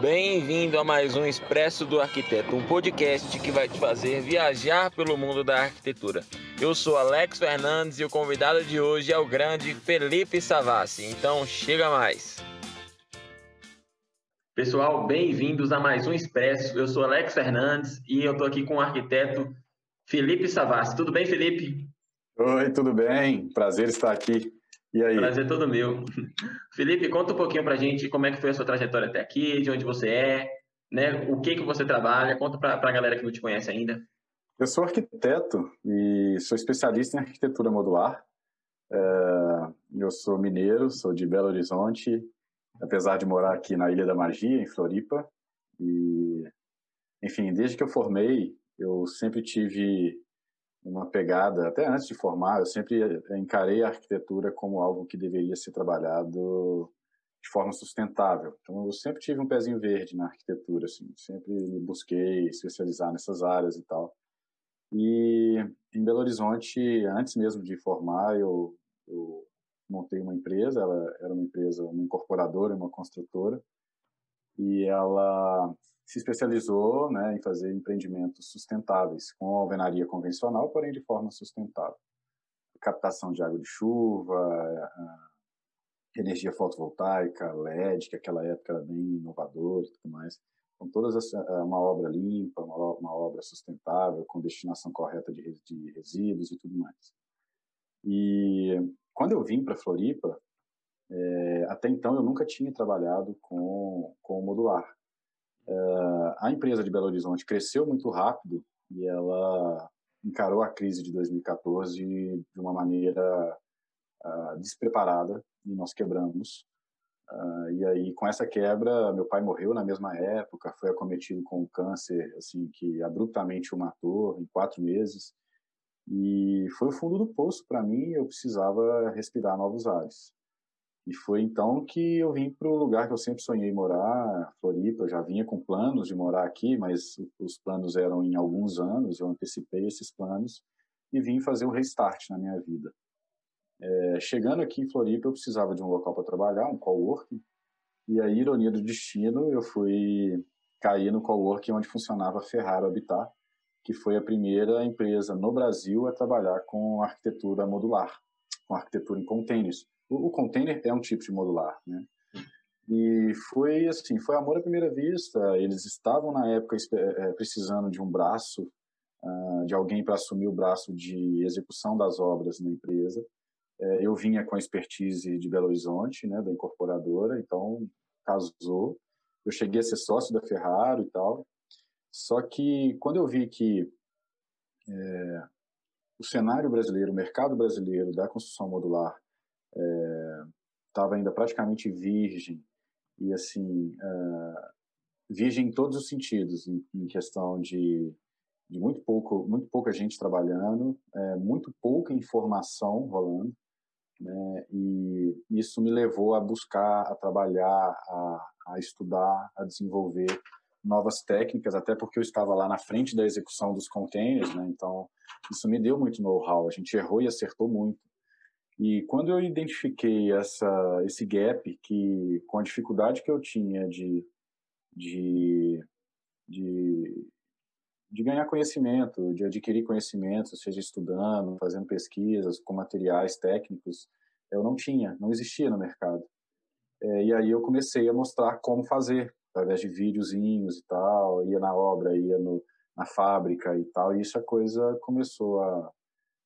Bem-vindo a mais um Expresso do Arquiteto, um podcast que vai te fazer viajar pelo mundo da arquitetura. Eu sou Alex Fernandes e o convidado de hoje é o grande Felipe Savassi. Então, chega mais. Pessoal, bem-vindos a mais um Expresso. Eu sou Alex Fernandes e eu estou aqui com o arquiteto Felipe Savassi. Tudo bem, Felipe? Oi, tudo bem? Prazer estar aqui. E aí? Prazer todo meu. Felipe, conta um pouquinho pra gente como é que foi a sua trajetória até aqui, de onde você é, né? O que que você trabalha? Conta pra, pra galera que não te conhece ainda. Eu sou arquiteto e sou especialista em arquitetura modular. É, eu sou mineiro, sou de Belo Horizonte, apesar de morar aqui na Ilha da Magia, em Floripa. E, enfim, desde que eu formei, eu sempre tive uma pegada, até antes de formar, eu sempre encarei a arquitetura como algo que deveria ser trabalhado de forma sustentável. Então, eu sempre tive um pezinho verde na arquitetura, assim, sempre me busquei especializar nessas áreas e tal. E em Belo Horizonte, antes mesmo de formar, eu, eu montei uma empresa, ela era uma empresa, uma incorporadora, uma construtora, e ela se especializou né, em fazer empreendimentos sustentáveis, com alvenaria convencional, porém de forma sustentável. Captação de água de chuva, energia fotovoltaica, LED, que naquela época era bem inovador e tudo mais. Então, todas as, uma obra limpa, uma, uma obra sustentável, com destinação correta de, de resíduos e tudo mais. E quando eu vim para Floripa, é, até então eu nunca tinha trabalhado com, com modular. É, a empresa de Belo Horizonte cresceu muito rápido e ela encarou a crise de 2014 de uma maneira uh, despreparada e nós quebramos. Uh, e aí, com essa quebra, meu pai morreu na mesma época, foi acometido com um câncer assim que abruptamente o matou em quatro meses. E foi o fundo do poço para mim, eu precisava respirar novos ares. E foi então que eu vim para o lugar que eu sempre sonhei morar, Floripa. Eu já vinha com planos de morar aqui, mas os planos eram em alguns anos. Eu antecipei esses planos e vim fazer um restart na minha vida. É, chegando aqui em Floripa, eu precisava de um local para trabalhar, um coworking. E a ironia do destino, eu fui cair no coworking onde funcionava a Ferraro Habitat, que foi a primeira empresa no Brasil a trabalhar com arquitetura modular, com arquitetura em containers o, container é um tipo de modular, né? E foi assim, foi amor à primeira vista. Eles estavam na época é, precisando de um braço, uh, de alguém para assumir o braço de execução das obras na empresa. É, eu vinha com a expertise de Belo Horizonte, né, da incorporadora, então casou. Eu cheguei a ser sócio da Ferrari e tal. Só que quando eu vi que é, o cenário brasileiro, o mercado brasileiro da construção modular estava é, ainda praticamente virgem. E assim uh, virgem em todos os sentidos em, em questão de, de, muito pouco muito pouca gente trabalhando é, muito pouca informação rolando né? E isso me levou a buscar a trabalhar a, a estudar a desenvolver novas técnicas até porque eu estava lá na frente da execução dos containers né? Então isso me deu muito know-how. A gente errou e acertou muito e quando eu identifiquei essa, esse gap, que com a dificuldade que eu tinha de, de, de, de ganhar conhecimento, de adquirir conhecimento, seja estudando, fazendo pesquisas com materiais técnicos, eu não tinha, não existia no mercado. É, e aí eu comecei a mostrar como fazer, através de videozinhos e tal, ia na obra, ia no, na fábrica e tal, e isso a coisa começou a,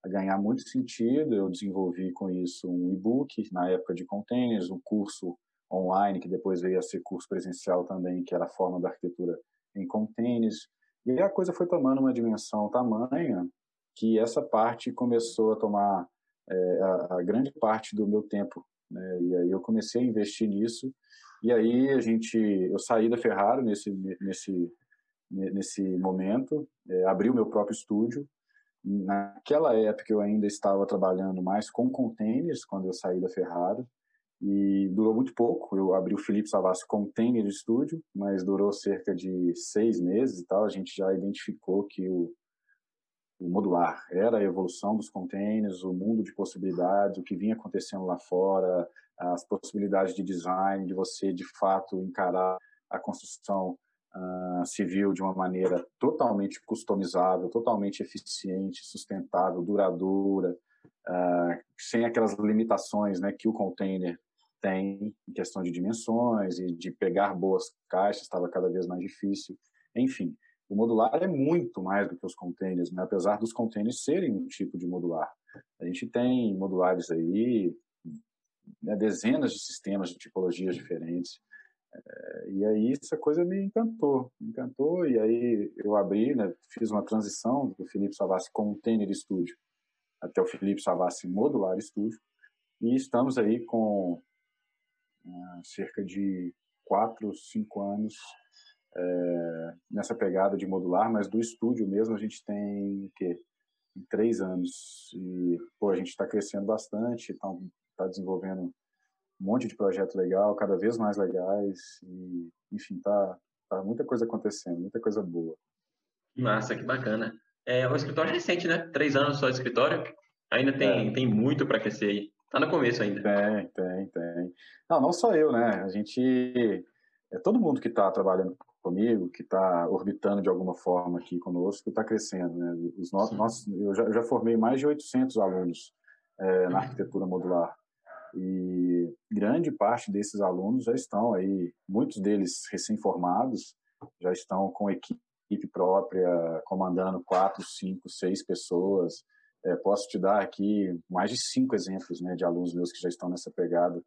a ganhar muito sentido. Eu desenvolvi com isso um e-book na época de containers, um curso online que depois veio a ser curso presencial também, que era a forma da arquitetura em containers. E a coisa foi tomando uma dimensão tamanha que essa parte começou a tomar é, a, a, grande parte do meu tempo. Né? E aí eu comecei a investir nisso. E aí a gente, eu saí da Ferrari nesse nesse nesse momento, é, abri o meu próprio estúdio Naquela época eu ainda estava trabalhando mais com containers quando eu saí da Ferrari e durou muito pouco. Eu abri o Felipe Savassi Container Studio, mas durou cerca de seis meses e tal. A gente já identificou que o, o modular era a evolução dos containers, o mundo de possibilidades, o que vinha acontecendo lá fora, as possibilidades de design, de você de fato encarar a construção civil de uma maneira totalmente customizável, totalmente eficiente, sustentável, duradoura, uh, sem aquelas limitações né, que o container tem em questão de dimensões e de pegar boas caixas, estava cada vez mais difícil. Enfim, o modular é muito mais do que os containers, né? apesar dos containers serem um tipo de modular. A gente tem modulares aí, né, dezenas de sistemas de tipologias diferentes. E aí essa coisa me encantou, me encantou. E aí eu abri, né, fiz uma transição do Felipe Savassi Container Studio até o Felipe Savassi Modular Studio. E estamos aí com uh, cerca de quatro, cinco anos é, nessa pegada de modular, mas do estúdio mesmo a gente tem o quê? três anos. E pô, a gente está crescendo bastante, está tá desenvolvendo um monte de projeto legal, cada vez mais legais. E, enfim, tá, tá muita coisa acontecendo, muita coisa boa. Massa, que bacana. É um escritório recente, né? Três anos só de escritório. Ainda tem, é. tem muito para crescer aí. Tá no começo ainda. Tem, tem, tem. Não, não só eu, né? A gente. É todo mundo que está trabalhando comigo, que está orbitando de alguma forma aqui conosco, está crescendo. Né? Os nossos, nossos, eu, já, eu já formei mais de 800 alunos é, na arquitetura modular. E grande parte desses alunos já estão aí, muitos deles recém-formados, já estão com equipe própria, comandando quatro, cinco, seis pessoas. É, posso te dar aqui mais de cinco exemplos né, de alunos meus que já estão nessa pegada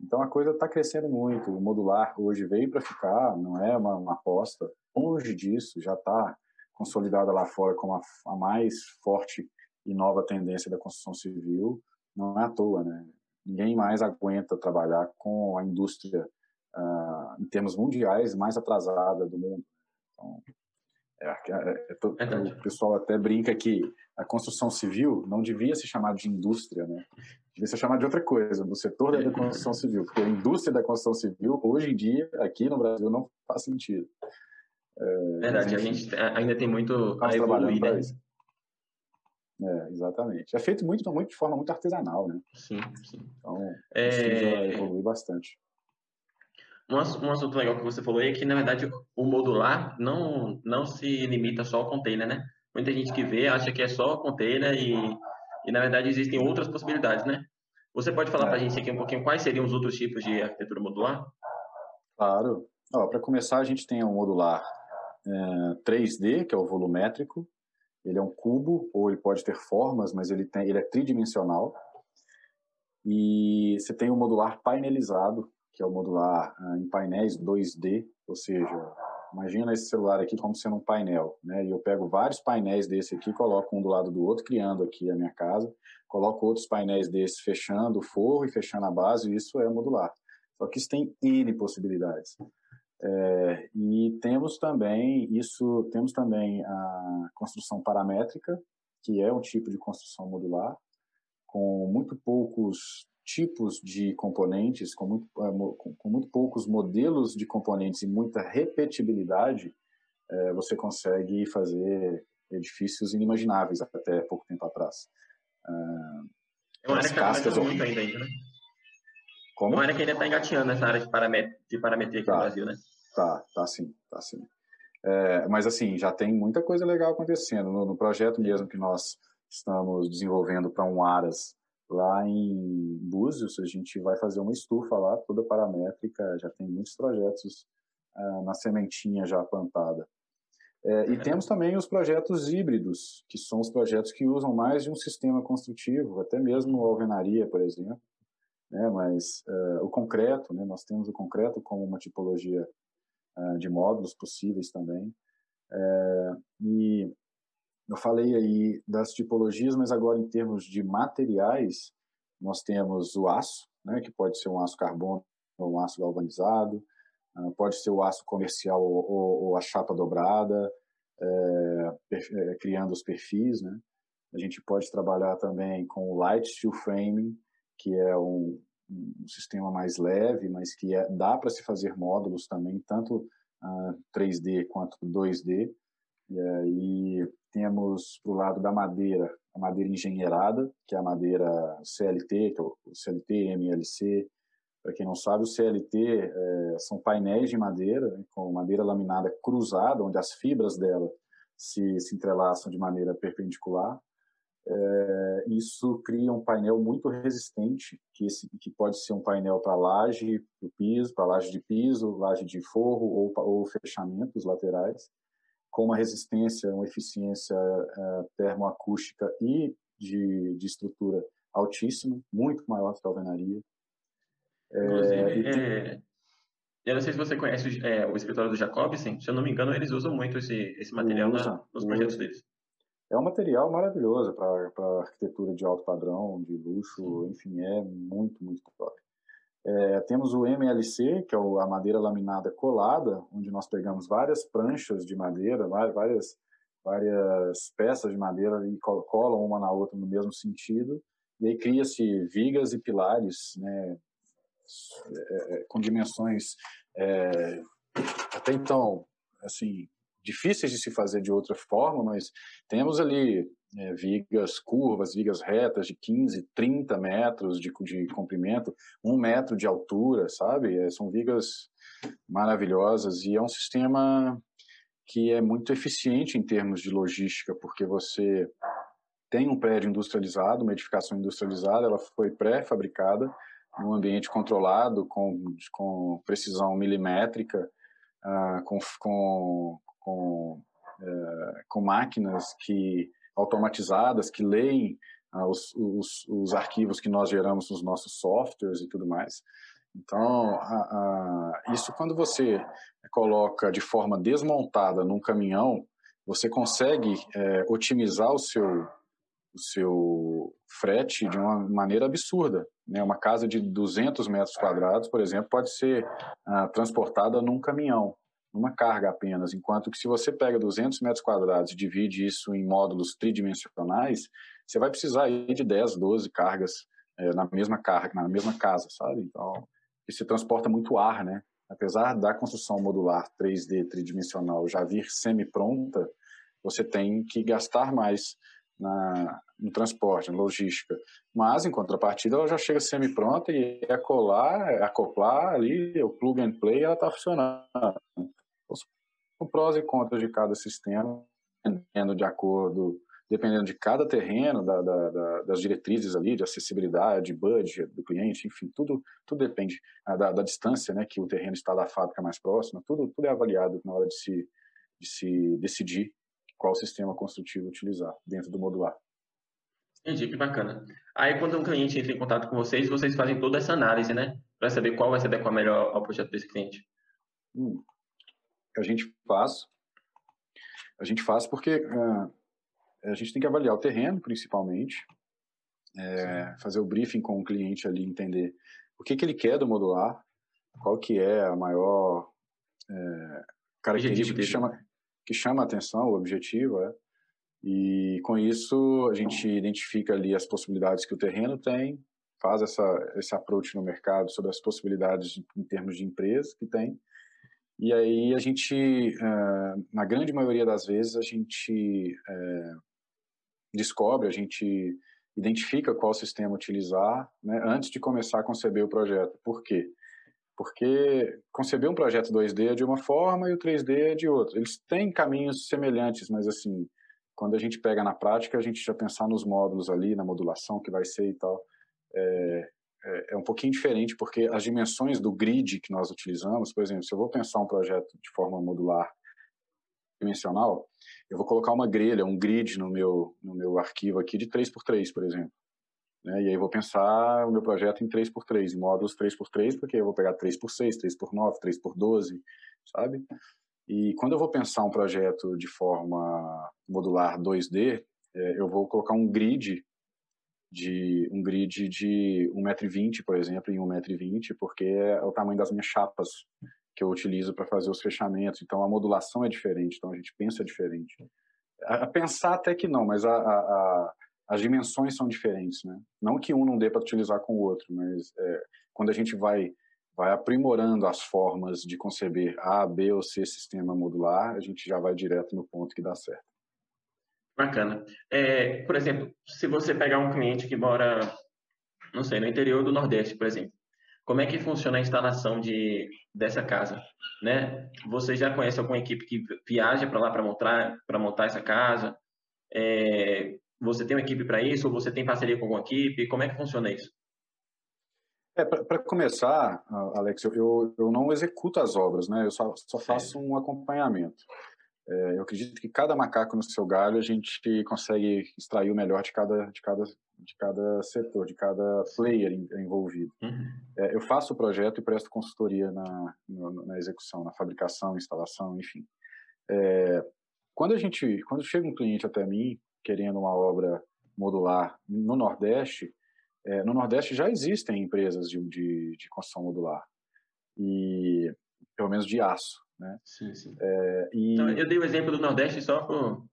então a coisa está crescendo muito. O modular hoje veio para ficar, não é uma, uma aposta. Longe disso, já está consolidada lá fora como a, a, mais forte e nova tendência da construção civil. Não é à toa, né? Ninguém mais aguenta trabalhar com a indústria, uh, em termos mundiais, mais atrasada do mundo. Então, é, é, é, o pessoal até brinca que a construção civil não devia se chamar de indústria, né? Devia ser chamada de outra coisa, do setor da construção civil, porque a indústria da construção civil, hoje em dia, aqui no Brasil, não faz sentido. É, Verdade, a gente ainda tem muito a evoluir, né? Isso. É, exatamente. É feito muito, muito de forma muito artesanal, né? Sim, sim. Então, é... isso já evolui bastante. Um, um assunto legal que você falou é que, na verdade, o modular não, não se limita só ao container, né? Muita gente que vê acha que é só container e e na verdade existem outras possibilidades, né? Você pode falar é. para a gente aqui um pouquinho quais seriam os outros tipos de arquitetura modular? Claro. Para começar, a gente tem um modular é, 3D, que é o volumétrico. Ele é um cubo, ou ele pode ter formas, mas ele, tem, ele é tridimensional. E você tem o modular painelizado, que é o modular é, em painéis 2D, ou seja, Imagina esse celular aqui como sendo um painel, né? E eu pego vários painéis desse aqui, coloco um do lado do outro, criando aqui a minha casa, coloco outros painéis desses fechando o forro e fechando a base, e isso é modular. Só que isso tem N possibilidades. É, e temos também isso, temos também a construção paramétrica, que é um tipo de construção modular, com muito poucos tipos de componentes, com muito, é, com muito poucos modelos de componentes e muita repetibilidade, é, você consegue fazer edifícios inimagináveis até pouco tempo atrás. É uma área que está muito ainda, né? Como? É uma área que ainda está engatinhando nessa área de, paramet de parametria aqui tá, no Brasil, né? Tá, tá sim, tá sim. É, mas assim, já tem muita coisa legal acontecendo. No, no projeto mesmo que nós estamos desenvolvendo para um Aras Lá em Búzios, a gente vai fazer uma estufa lá, toda paramétrica, já tem muitos projetos ah, na sementinha já plantada. É, e temos também os projetos híbridos, que são os projetos que usam mais de um sistema construtivo, até mesmo a alvenaria, por exemplo. Né? Mas uh, o concreto, né? nós temos o concreto como uma tipologia uh, de módulos possíveis também. É, e eu falei aí das tipologias, mas agora em termos de materiais, nós temos o aço, né, que pode ser um aço carbono ou um aço galvanizado, uh, pode ser o aço comercial ou, ou, ou a chapa dobrada, é, é, criando os perfis. Né? A gente pode trabalhar também com o light steel framing, que é um, um sistema mais leve, mas que é, dá para se fazer módulos também, tanto uh, ah, 3D quanto 2D. E aí temos para o lado da madeira, a madeira engenheirada, que é a madeira CLT, que é o CLT, MLC, Para quem não sabe, o CLT é, são painéis de madeira, né, com madeira laminada cruzada, onde as fibras dela se, se entrelaçam de maneira perpendicular. É, isso cria um painel muito resistente, que, esse, que pode ser um painel para laje, para piso, para laje de piso, laje de forro ou, ou fechamentos laterais, com uma resistência, uma eficiência é, termoacústica e de, de estrutura altíssima, muito maior que a alvenaria. Inclusive, é, eu não sei se você conhece é, o escritório do Jacobsen, se eu não me engano, eles usam muito esse, esse material usa, na, nos projetos usa. deles. É um material maravilhoso para arquitetura de alto padrão, de luxo, enfim, é muito, muito top. É, temos o MLC, que é a madeira laminada colada, onde nós pegamos várias pranchas de madeira, várias, várias peças de madeira e colam uma na outra no mesmo sentido, e aí cria-se vigas e pilares, né, é, é com dimensões é, até então, assim, difíceis de se fazer de outra forma, mas temos ali é, vigas curvas, vigas retas de 15, 30 metros de, de comprimento, um metro de altura, sabe? É, são vigas maravilhosas e é um sistema que é muito eficiente em termos de logística, porque você tem um prédio industrializado, uma edificação industrializada, ela foi pré-fabricada num ambiente controlado, com, com precisão milimétrica, uh, com, com com, é, com máquinas que automatizadas que leem ah, os, os, os, arquivos que nós geramos nos nossos softwares e tudo mais. Então, a, a, isso quando você coloca de forma desmontada num caminhão, você consegue é, otimizar o seu, o seu frete de uma maneira absurda. Né? Uma casa de 200 metros quadrados, por exemplo, pode ser ah, transportada num caminhão numa carga apenas, enquanto que se você pega 200 metros quadrados e divide isso em módulos tridimensionais, você vai precisar aí de 10, 12 cargas é, na mesma carga, na mesma casa, sabe? Então, isso transporta muito ar, né? Apesar da construção modular 3D tridimensional já vir semi-pronta, você tem que gastar mais na, no transporte, na logística. Mas, em contrapartida, ela já chega semi-pronta e é colar, é acoplar ali, o plug and play, ela está funcionando o prós e contras de cada sistema, dependendo de acordo, dependendo de cada terreno, da, da, da, das diretrizes ali, de acessibilidade, budget do cliente, enfim, tudo, tudo depende ah, da, distância, né, que o terreno está da fábrica mais próxima, tudo, tudo é avaliado na hora de se, de se decidir qual sistema construtivo utilizar dentro do modular. Entendi, que bacana. Aí, quando um cliente entra em contato com vocês, vocês fazem toda essa análise, né? Para saber qual vai se adequar melhor ao projeto desse cliente. Hum, a gente faz. A gente faz porque uh, a gente tem que avaliar o terreno, principalmente, é, fazer o briefing com o cliente ali, entender o que, que ele quer do modular, qual que é a maior é, característica que chama, que chama a atenção, o objetivo, é. E com isso a gente identifica ali as possibilidades que o terreno tem, faz essa, esse approach no mercado sobre as possibilidades em termos de empresa que tem, e aí a gente, uh, na grande maioria das vezes, a gente uh, descobre, a gente identifica qual sistema utilizar né, antes de começar a conceber o projeto. Por quê? Porque conceber um projeto 2D é de uma forma e o 3D é de outra. Eles têm caminhos semelhantes, mas assim, quando a gente pega na prática, a gente já pensar nos módulos ali, na modulação que vai ser e tal, é, é, é, um pouquinho diferente, porque as dimensões do grid que nós utilizamos, por exemplo, se eu vou pensar um projeto de forma modular dimensional, eu vou colocar uma grelha, um grid no meu, no meu arquivo aqui de 3x3, por exemplo. Né? E aí vou pensar o meu projeto em 3x3, em módulos 3x3, porque eu vou pegar 3x6, 3x9, 3x12, sabe? E quando eu vou pensar um projeto de forma modular 2D, é, eu vou colocar um grid de um grid de 1,20m, por exemplo, em 1,20m, porque é o tamanho das minhas chapas que eu utilizo para fazer os fechamentos. Então, a modulação é diferente, então a gente pensa diferente. A, pensar até que não, mas a, a, as dimensões são diferentes, né? Não que um não dê para utilizar com o outro, mas é, quando a gente vai vai aprimorando as formas de conceber A, B ou C sistema modular, a gente já vai direto no ponto que dá certo. Bacana. É, por exemplo, se você pegar um cliente que mora, não sei, no interior do Nordeste, por exemplo, como é que funciona a instalação de, dessa casa, né? Você já conhece alguma equipe que viaja para lá para montar, montar essa casa? É, você tem uma equipe para isso ou você tem parceria com alguma equipe? Como é que funciona isso? É, para começar, Alex, eu, eu não executo as obras, né? Eu só, só faço um acompanhamento. É, eu acredito que cada macaco no seu galho a gente consegue extrair o melhor de cada, de cada, de cada setor, de cada player envolvido. Uhum. É, eu faço o projeto e presto consultoria na, na execução, na fabricação, instalação, enfim. É, quando a gente, quando chega um cliente até mim querendo uma obra modular no Nordeste, é, no Nordeste já existem empresas de, de, de construção modular e pelo menos de aço. Né? Sim, sim. É, e... Então, eu dei o exemplo do Nordeste só por...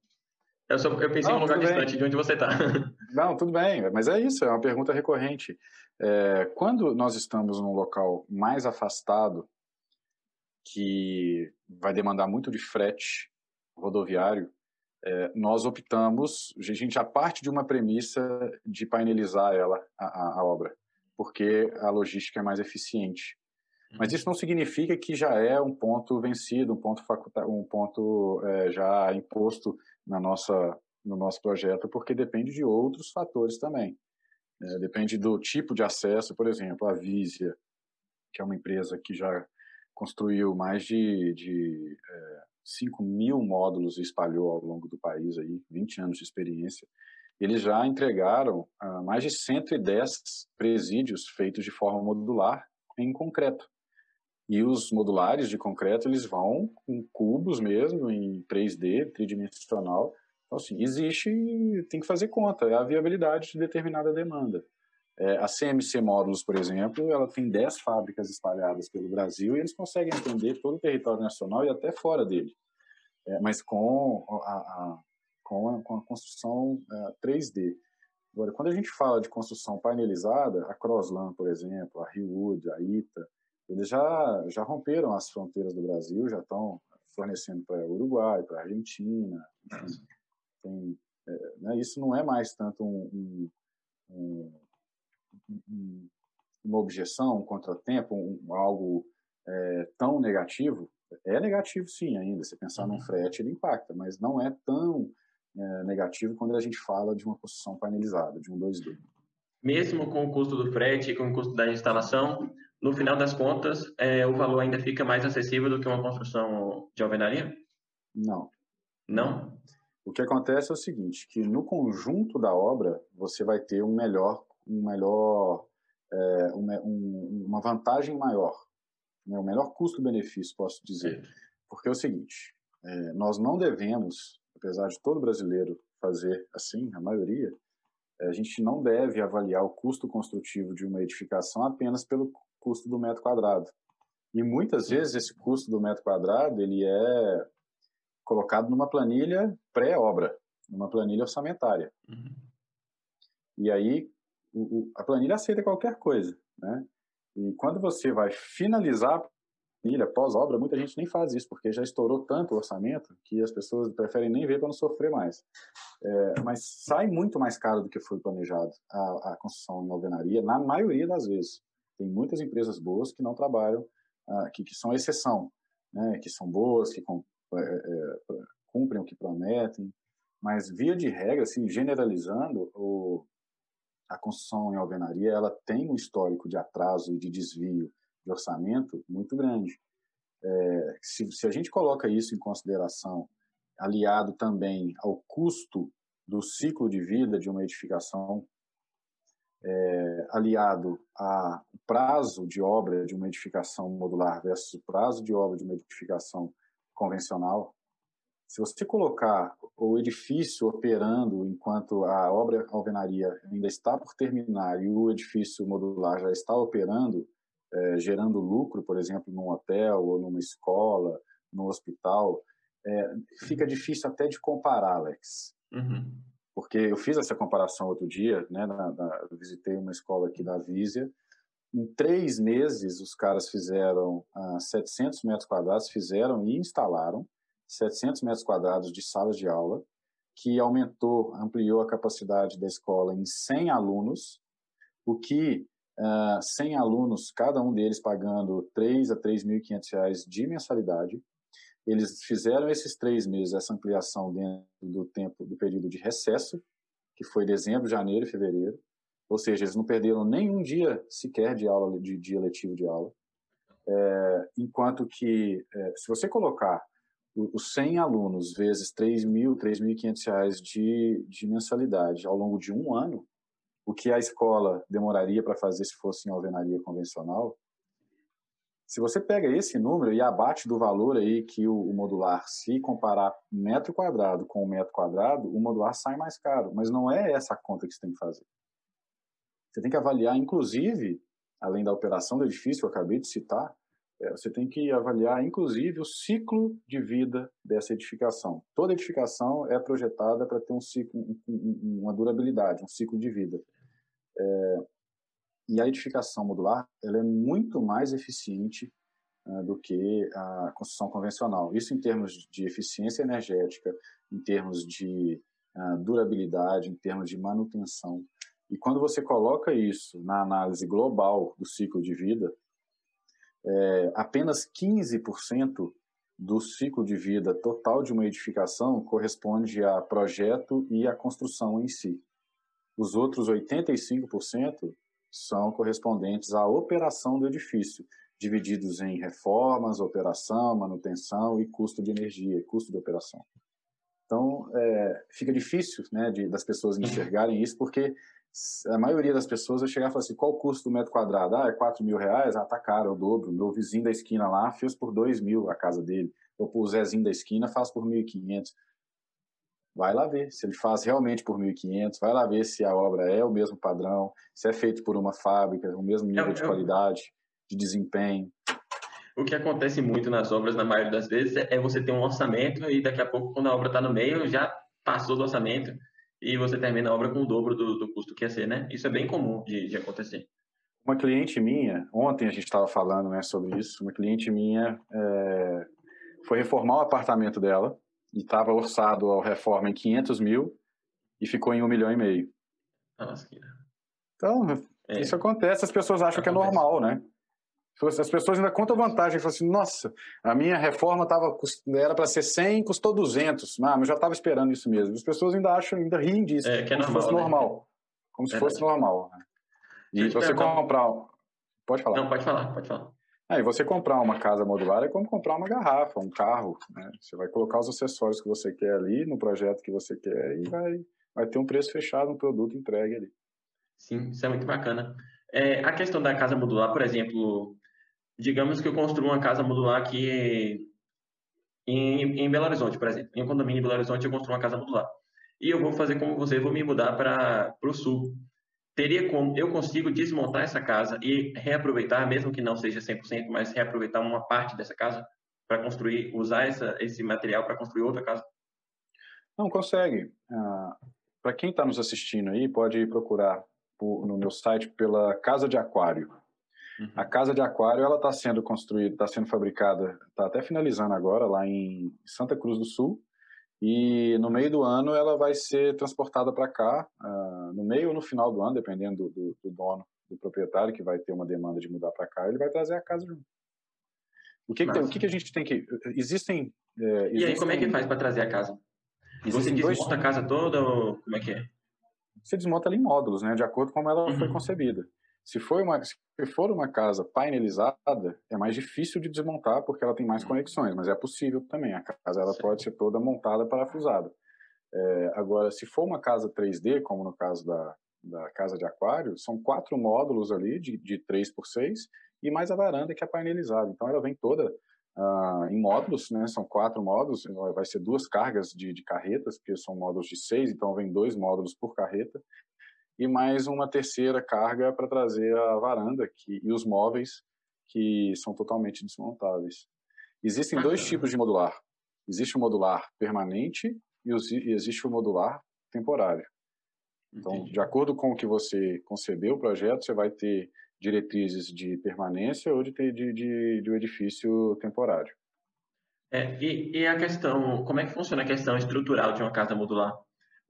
Eu, só, eu pensei Não, em um lugar distante de onde você está. Não, tudo bem, mas é isso, é uma pergunta recorrente. É, quando nós estamos num local mais afastado, que vai demandar muito de frete rodoviário, é, nós optamos, a gente já parte de uma premissa de painelizar ela, a, a obra, porque a logística é mais eficiente. Mas isso não significa que já é um ponto vencido, um ponto, faculta, um ponto é, já imposto na nossa, no nosso projeto, porque depende de outros fatores também. É, depende do tipo de acesso, por exemplo, a Visia, que é uma empresa que já construiu mais de, de é, 5 mil módulos e espalhou ao longo do país, aí, 20 anos de experiência. Eles já entregaram ah, mais de 110 presídios feitos de forma modular em concreto. E os modulares de concreto, eles vão com cubos mesmo, em 3D, tridimensional. Então, assim, existe, tem que fazer conta, é a viabilidade de determinada demanda. É, a CMC Módulos, por exemplo, ela tem 10 fábricas espalhadas pelo Brasil e eles conseguem atender todo o território nacional e até fora dele. É, mas com a, a, com a, com a construção 3D. É, Agora, quando a gente fala de construção painelizada, a Crossland, por exemplo, a Hillwood, a ITA, eles já, já romperam as fronteiras do Brasil, já estão fornecendo para Uruguai, para Argentina, enfim, tem, é, né, isso não é mais tanto um, um, um, uma objeção, um contratempo, algo é, tão negativo. É negativo sim ainda, se pensar uhum. num frete ele impacta, mas não é tão é, negativo quando a gente fala de uma construção painelizada, de um 2D. Mesmo com o custo do frete e com o custo da instalação, no final das contas, é, o valor ainda fica mais acessível do que uma construção de alvenaria? Não. Não? O que acontece é o seguinte, que no conjunto da obra você vai ter um melhor, um melhor, é, um, uma vantagem maior, né? o melhor custo-benefício, posso dizer. Porque é o seguinte, é, nós não devemos, apesar de todo brasileiro fazer assim, a maioria, a gente não deve avaliar o custo construtivo de uma edificação apenas pelo custo do metro quadrado. E muitas vezes esse custo do metro quadrado ele é colocado numa planilha pré-obra, numa planilha orçamentária. Uhum. E aí o, o, a planilha aceita qualquer coisa, né? E quando você vai finalizar a planilha pós-obra, muita gente nem faz isso, porque já estourou tanto o orçamento que as pessoas preferem nem ver para não sofrer mais. É, mas sai muito mais caro do que foi planejado a, a construção em alvenaria, na maioria das vezes. Tem muitas empresas boas que não trabalham, ah, que, que são exceção, né? que são boas, que com, é, é, cumprem o que prometem, mas via de regra, assim, generalizando, o, a construção em alvenaria ela tem um histórico de atraso e de desvio de orçamento muito grande. É, se, se a gente coloca isso em consideração, aliado também ao custo do ciclo de vida de uma edificação é, aliado ao prazo de obra de uma edificação modular versus o prazo de obra de uma edificação convencional, se você colocar o edifício operando enquanto a obra alvenaria ainda está por terminar e o edifício modular já está operando, é, gerando lucro, por exemplo, num hotel ou numa escola, no hospital, é, fica difícil até de comparar, Alex. Uhum porque eu fiz essa comparação outro dia, né, na, na, visitei uma escola aqui da Vísia, em três meses os caras fizeram ah, 700 metros quadrados, fizeram e instalaram 700 metros quadrados de salas de aula, que aumentou, ampliou a capacidade da escola em 100 alunos, o que uh, 100 alunos, cada um deles pagando 3 a 3.500 reais de mensalidade. Eles fizeram esses três meses, essa ampliação dentro do tempo, do período de recesso, que foi dezembro, janeiro e fevereiro. Ou seja, eles não perderam nenhum dia sequer de aula, de dia letivo de aula. É, enquanto que, é, se você colocar os 100 alunos vezes 3 mil, 3.500 reais de, de mensalidade ao longo de um ano, o que a escola demoraria para fazer se fosse em alvenaria convencional, se você pega esse número e abate do valor aí que o, o, modular, se comparar metro quadrado com metro quadrado, o modular sai mais caro. Mas não é essa a conta que você tem que fazer. Você tem que avaliar, inclusive, além da operação do edifício que eu acabei de citar, é, você tem que avaliar, inclusive, o ciclo de vida dessa edificação. Toda edificação é projetada para ter um ciclo, um, uma durabilidade, um ciclo de vida. É, e a edificação modular ela é muito mais eficiente uh, do que a construção convencional. Isso em termos de eficiência energética, em termos de uh, durabilidade, em termos de manutenção. E quando você coloca isso na análise global do ciclo de vida, é, apenas 15% do ciclo de vida total de uma edificação corresponde a projeto e a construção em si. Os outros 85% são correspondentes à operação do edifício, divididos em reformas, operação, manutenção e custo de energia, custo de operação. Então, é, fica difícil né, de, das pessoas enxergarem isso, porque a maioria das pessoas vai chegar e falar assim, qual o custo do metro quadrado? Ah, é 4 mil reais? Ah, tá caro, é o dobro. Meu vizinho da esquina lá fez por 2 mil a casa dele. Ou o Zezinho da esquina faz por 1.500. Vai lá ver se ele faz realmente por 1.500, vai lá ver se a obra é o mesmo padrão, se é feito por uma fábrica, o mesmo nível eu, de qualidade, de desempenho. O que acontece muito nas obras, na maioria das vezes, é você ter um orçamento e daqui a pouco, quando a obra está no meio, já passou do orçamento e você termina a obra com o dobro do, do custo que ia ser, né? Isso é bem comum de, de acontecer. Uma cliente minha, ontem a gente estava falando né, sobre isso, uma cliente minha é, foi reformar o apartamento dela e estava orçado a reforma em 500 mil e ficou em um milhão e meio. Nossa, então, é. isso acontece, as pessoas acham acontece. que é normal, né? As pessoas ainda contam vantagem, falam assim, nossa, a minha reforma tava, era para ser 100, custou 200. Ah, mas eu já estava esperando isso mesmo. As pessoas ainda acham, ainda riem disso, é, que é como normal, se fosse né? normal. Como se fosse normal. Né? E você comprar... Pode falar. Não, pode falar, pode falar. Ah, e você comprar uma casa modular é como comprar uma garrafa, um carro. Né? Você vai colocar os acessórios que você quer ali no projeto que você quer e vai, vai ter um preço fechado, um produto entregue ali. Sim, isso é muito bacana. É, a questão da casa modular, por exemplo, digamos que eu construo uma casa modular aqui em, em Belo Horizonte, por exemplo. Em um condomínio em Belo Horizonte, eu construo uma casa modular. E eu vou fazer como você, vou me mudar para o sul. Teria como, eu consigo desmontar essa casa e reaproveitar, mesmo que não seja 100%, mas reaproveitar uma parte dessa casa para construir, usar essa, esse material para construir outra casa? Não, consegue. Ah, para quem está nos assistindo aí, pode procurar por, no meu site pela Casa de Aquário. Uhum. A casa de aquário ela está sendo construída, está sendo fabricada, está até finalizando agora lá em Santa Cruz do Sul. E no meio do ano ela vai ser transportada para cá, uh, no meio ou no final do ano, dependendo do, do, do, dono, do proprietário que vai ter uma demanda de mudar para cá, ele vai trazer a casa junto. O que, que, tem, o que, que a gente tem que. Existem. É, existem... E aí, como é que faz para trazer a casa? Existem Você desmonta dois... a casa toda ou como é que é? Você desmonta ela em módulos, né, de acordo com como ela uhum. foi concebida. Se for, uma, se for uma casa painelizada, é mais difícil de desmontar porque ela tem mais uhum. conexões, mas é possível também. A casa ela pode ser toda montada parafusada. É, agora, se for uma casa 3D, como no caso da, da casa de aquário, são quatro módulos ali de, de 3 por 6 e mais a varanda que é painelizada. Então ela vem toda uh, em módulos, né? São quatro módulos, vai ser duas cargas de, de carretas, porque são módulos de seis, então vem dois módulos por carreta e mais uma terceira carga para trazer a varanda que, e os móveis que são totalmente desmontáveis. Existem dois tipos de modular. Existe o modular permanente e, existe o modular temporário. Então, Entendi. de acordo com o que você concebeu o projeto, você vai ter diretrizes de permanência ou de, de, de, de um edifício temporário. É, e, e, a questão, como é que funciona a questão estrutural de uma casa modular?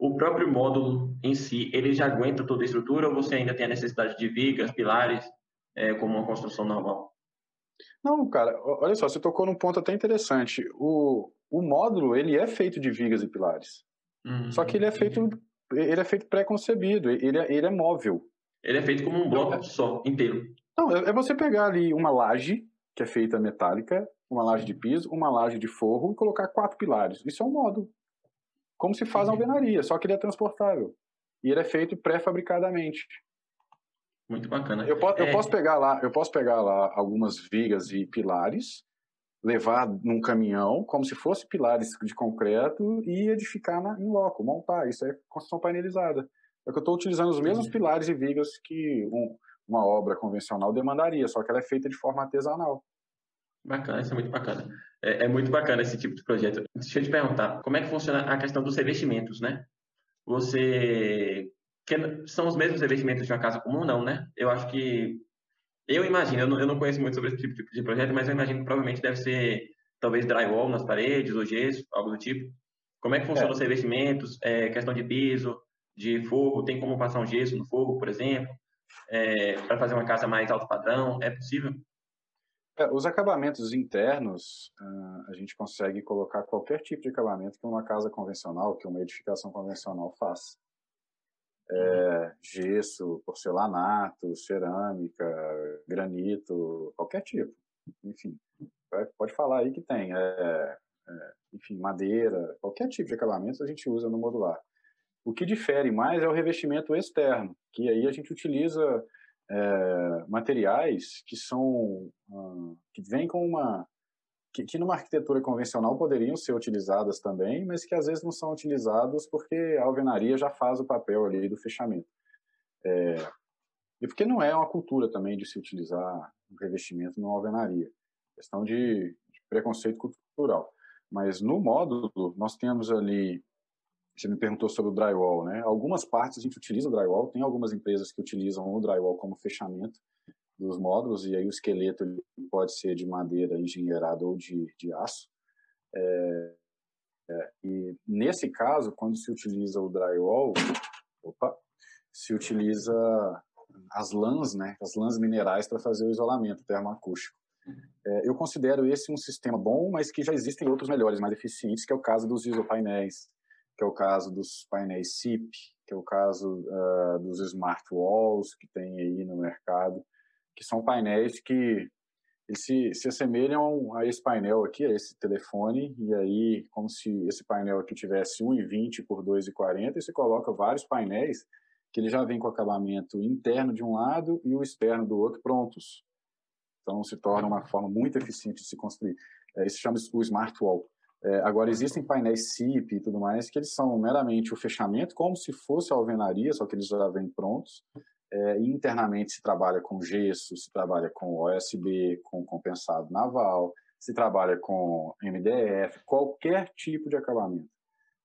O próprio módulo em si, ele já aguenta toda a estrutura ou você ainda tem a necessidade de vigas, pilares, é, como uma construção normal? Não, cara, olha só, você tocou num ponto até interessante. O, o módulo, ele é feito de vigas e pilares. Uhum. Só que ele é feito ele é feito pré-concebido, ele é, ele é móvel. Ele é feito como um bloco só, inteiro. Não, é, é você pegar ali uma laje, que é feita metálica, uma laje de piso, uma laje de forro e colocar quatro pilares. Isso é um módulo. Como se faz na alvenaria, só que ele é transportável. E ele é feito pré-fabricadamente. Muito bacana. Eu, posso, é... eu posso pegar lá, eu posso pegar lá algumas vigas e pilares, levar num caminhão, como se fosse pilares de concreto e edificar na, em loco, montar. Isso é construção painelizada. É que eu estou utilizando os mesmos pilares e vigas que um, uma obra convencional demandaria, só que ela é feita de forma artesanal. Bacana, isso é muito bacana. É, é, muito bacana esse tipo de projeto. Deixa eu te perguntar, como é que funciona a questão dos revestimentos, né? Você... Que são os mesmos revestimentos de uma casa comum, não, né? Eu acho que... Eu imagino, eu não, eu não conheço muito sobre esse tipo de projeto, mas eu imagino que provavelmente deve ser talvez drywall nas paredes ou gesso, algo do tipo. Como é que funcionam é. os revestimentos? É, questão de piso, de forro, tem como passar um gesso no forro, por exemplo? É, para fazer uma casa mais alto padrão, é possível? É, os acabamentos internos, uh, a gente consegue colocar qualquer tipo de acabamento que uma casa convencional, que uma edificação convencional faz. É, gesso, porcelanato, cerâmica, granito, qualquer tipo. Enfim, pode falar aí que tem. É, é, enfim, madeira, qualquer tipo de acabamento a gente usa no modular. O que difere mais é o revestimento externo, que aí a gente utiliza é, materiais que são uh, que vêm com uma que, que, numa arquitetura convencional poderiam ser utilizadas também, mas que às vezes não são utilizados porque a alvenaria já faz o papel ali do fechamento. É, e porque não é uma cultura também de se utilizar um revestimento numa alvenaria. Questão de, de preconceito cultural. Mas no módulo, nós temos ali você me perguntou sobre o drywall, né? Algumas partes a gente utiliza o drywall, tem algumas empresas que utilizam o drywall como fechamento dos módulos, e aí o esqueleto pode ser de madeira engenheirada ou de, de aço. É, é, e nesse caso, quando se utiliza o drywall, opa, se utiliza as lãs, né? As lãs minerais para fazer o isolamento termoacústico. É, eu considero esse um sistema bom, mas que já existem outros melhores, mais eficientes, que é o caso dos isopainéis, que é o caso dos painéis SIP, que é o caso uh, dos smart walls que tem aí no mercado, que são painéis que se, se assemelham a esse painel aqui, a esse telefone, e aí como se esse painel aqui tivesse 1,20 por 2,40 e você coloca vários painéis que ele já vem com acabamento interno de um lado e o externo do outro prontos. Então se torna uma forma muito eficiente de se construir. É, isso chama o Smart Wall. É, agora, existem painéis CIP e tudo mais que eles são meramente o fechamento, como se fosse a alvenaria, só que eles já vêm prontos. É, e internamente se trabalha com gesso, se trabalha com OSB, com compensado naval, se trabalha com MDF, qualquer tipo de acabamento.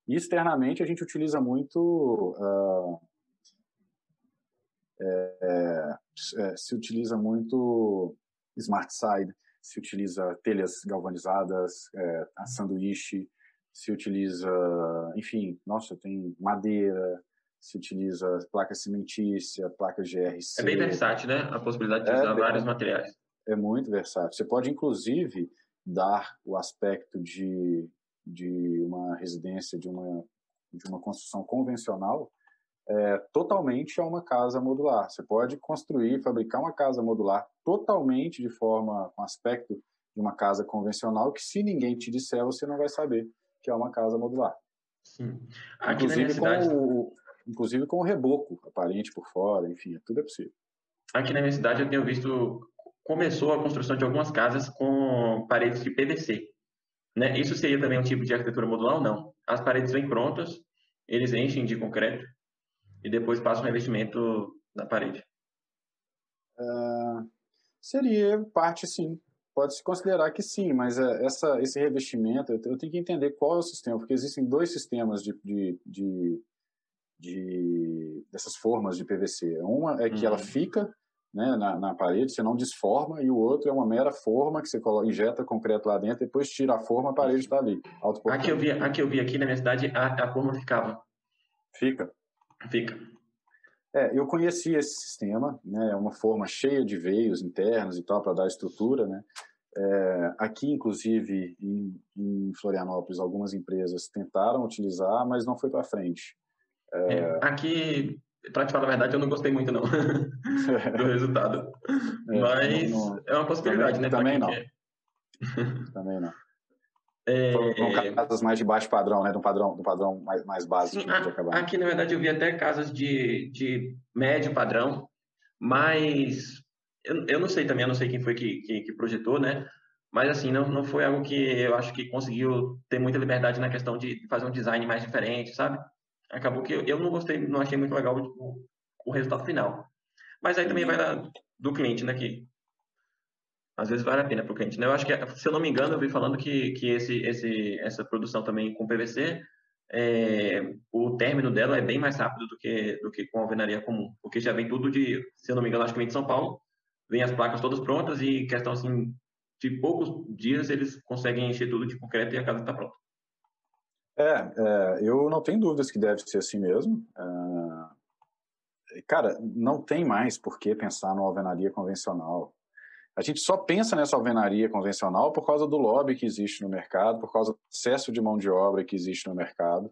E externamente a gente utiliza muito uh, é, se utiliza muito smart side, se utiliza telhas galvanizadas, é, a sanduíche, se utiliza, enfim, nossa, tem madeira, se utiliza placa cimentícia, placa GRC. É bem versátil, né? A possibilidade de é usar vários materiais. É muito versátil. Você pode, inclusive, dar o aspecto de, de uma residência, de uma, de uma construção convencional, é, totalmente a uma casa modular. Você pode construir, fabricar uma casa modular totalmente de forma, com aspecto de uma casa convencional, que se ninguém te disser, você não vai saber que é uma casa modular. Sim. Aqui inclusive, cidade... com o, inclusive com o reboco aparente por fora, enfim, tudo é possível. Aqui na minha cidade eu tenho visto, começou a construção de algumas casas com paredes de PVC. Né? Isso seria também um tipo de arquitetura modular ou não? As paredes vêm prontas, eles enchem de concreto, e depois passa o revestimento na parede? Uh, seria parte, sim. Pode-se considerar que sim, mas é, essa, esse revestimento, eu tenho que entender qual é o sistema, porque existem dois sistemas de, de, de, de dessas formas de PVC. Uma é que uhum. ela fica né, na, na, parede, você não desforma, e o outro é uma mera forma que você coloca, injeta concreto lá dentro, depois tira a forma, a parede está ali. Aqui eu, vi, aqui eu vi aqui na minha cidade, a, a forma ficava Fica. Fica. É, eu conheci esse sistema, né? É uma forma cheia de veios internos e tal para dar estrutura, né? É, aqui, inclusive, em, em, Florianópolis, algumas empresas tentaram utilizar, mas não foi para frente. É... É, aqui, para te falar a verdade, eu não gostei muito não do resultado. É, mas não, não... é uma possibilidade, também, né? Também não. também não. É... Foram casas mais de baixo padrão, né? Do padrão, do padrão mais, mais básico. Sim, a, aqui, na verdade, eu vi até casas de, de médio padrão, mas eu, eu não sei também, eu não sei quem foi que, que, que, projetou, né? Mas assim, não, não foi algo que eu acho que conseguiu ter muita liberdade na questão de fazer um design mais diferente, sabe? Acabou que eu, eu não gostei, não achei muito legal o, o resultado final. Mas aí também vai da, do cliente, né? Que às vezes vale a pena para o cliente. Né? Eu acho que, se eu não me engano, eu vi falando que, que esse, esse, essa produção também com PVC, é, o término dela é bem mais rápido do que, do que com alvenaria comum, porque já vem tudo de, se eu não me engano, acho que vem de São Paulo, vem as placas todas prontas e questão assim de poucos dias eles conseguem encher tudo de concreto e a casa está pronta. É, é, eu não tenho dúvidas que deve ser assim mesmo. É, cara, não tem mais por que pensar numa alvenaria convencional. A gente só pensa nessa alvenaria convencional por causa do lobby que existe no mercado, por causa do excesso de mão de obra que existe no mercado,